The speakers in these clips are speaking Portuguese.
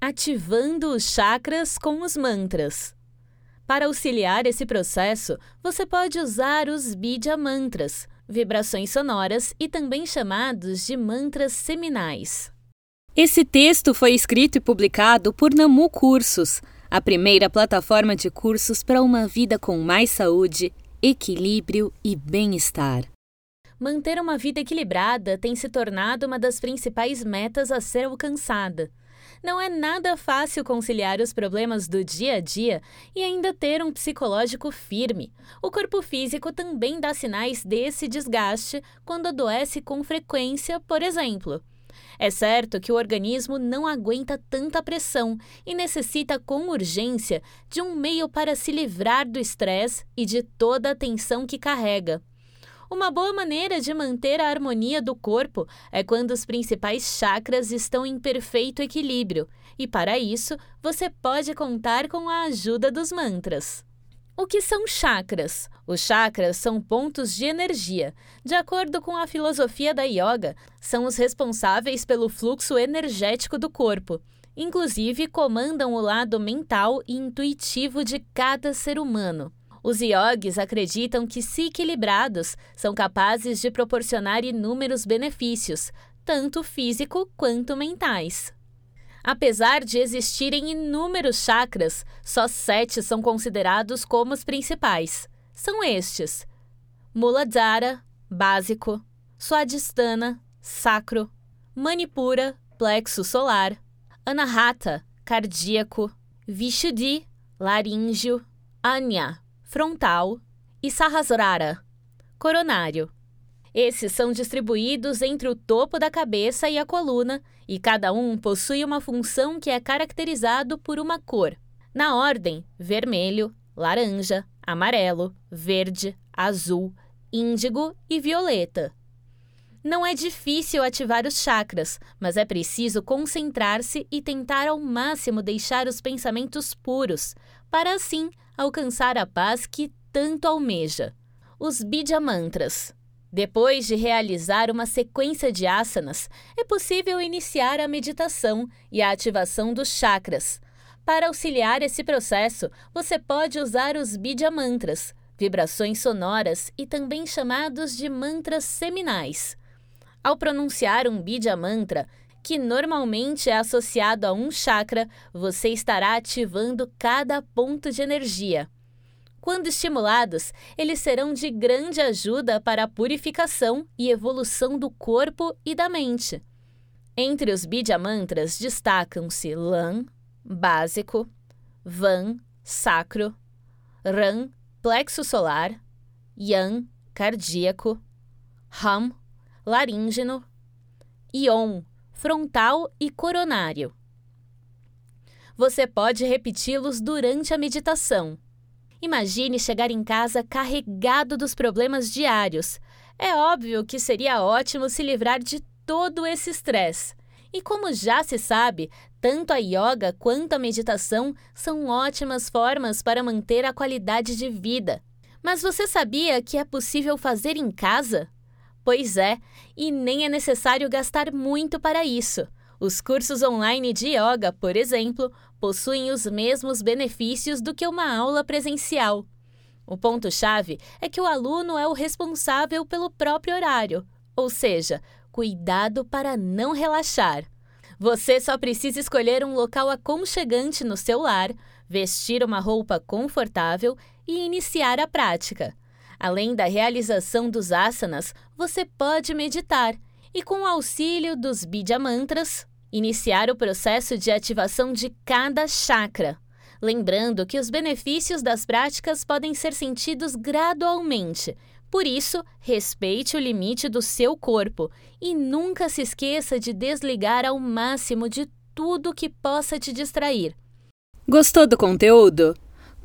Ativando os chakras com os mantras. Para auxiliar esse processo, você pode usar os Bidya Mantras, vibrações sonoras e também chamados de mantras seminais. Esse texto foi escrito e publicado por Namu Cursos, a primeira plataforma de cursos para uma vida com mais saúde, equilíbrio e bem-estar. Manter uma vida equilibrada tem se tornado uma das principais metas a ser alcançada. Não é nada fácil conciliar os problemas do dia a dia e ainda ter um psicológico firme. O corpo físico também dá sinais desse desgaste quando adoece com frequência, por exemplo. É certo que o organismo não aguenta tanta pressão e necessita com urgência de um meio para se livrar do estresse e de toda a tensão que carrega. Uma boa maneira de manter a harmonia do corpo é quando os principais chakras estão em perfeito equilíbrio, e para isso você pode contar com a ajuda dos mantras. O que são chakras? Os chakras são pontos de energia. De acordo com a filosofia da yoga, são os responsáveis pelo fluxo energético do corpo. Inclusive, comandam o lado mental e intuitivo de cada ser humano. Os yogis acreditam que, se equilibrados, são capazes de proporcionar inúmeros benefícios, tanto físico quanto mentais. Apesar de existirem inúmeros chakras, só sete são considerados como os principais. São estes: Muladhara, básico, Swadhisthana, sacro, Manipura, plexo solar, Anahata, cardíaco, Vishuddhi, laríngeo, Anya, frontal e Sahasrara, coronário. Esses são distribuídos entre o topo da cabeça e a coluna, e cada um possui uma função que é caracterizado por uma cor. Na ordem: vermelho, laranja, amarelo, verde, azul, índigo e violeta. Não é difícil ativar os chakras, mas é preciso concentrar-se e tentar ao máximo deixar os pensamentos puros, para assim alcançar a paz que tanto almeja. Os Bidya Mantras. Depois de realizar uma sequência de asanas, é possível iniciar a meditação e a ativação dos chakras. Para auxiliar esse processo, você pode usar os Bidya Mantras, vibrações sonoras e também chamados de mantras seminais. Ao pronunciar um Bidya Mantra, que normalmente é associado a um chakra, você estará ativando cada ponto de energia. Quando estimulados, eles serão de grande ajuda para a purificação e evolução do corpo e da mente. Entre os Bidya Mantras destacam-se Lan, básico, Van, sacro, Ran, plexo solar, Yan, cardíaco, Ham, laríngeno, Ion, frontal e coronário. Você pode repeti-los durante a meditação. Imagine chegar em casa carregado dos problemas diários. É óbvio que seria ótimo se livrar de todo esse estresse. E como já se sabe, tanto a yoga quanto a meditação são ótimas formas para manter a qualidade de vida. Mas você sabia que é possível fazer em casa? Pois é, e nem é necessário gastar muito para isso. Os cursos online de yoga, por exemplo, possuem os mesmos benefícios do que uma aula presencial. O ponto-chave é que o aluno é o responsável pelo próprio horário, ou seja, cuidado para não relaxar. Você só precisa escolher um local aconchegante no seu lar, vestir uma roupa confortável e iniciar a prática. Além da realização dos asanas, você pode meditar e, com o auxílio dos Bidya Mantras, iniciar o processo de ativação de cada chakra. Lembrando que os benefícios das práticas podem ser sentidos gradualmente. Por isso, respeite o limite do seu corpo e nunca se esqueça de desligar ao máximo de tudo que possa te distrair. Gostou do conteúdo?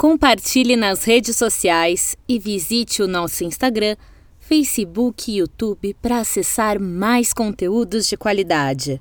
Compartilhe nas redes sociais e visite o nosso Instagram, Facebook e YouTube para acessar mais conteúdos de qualidade.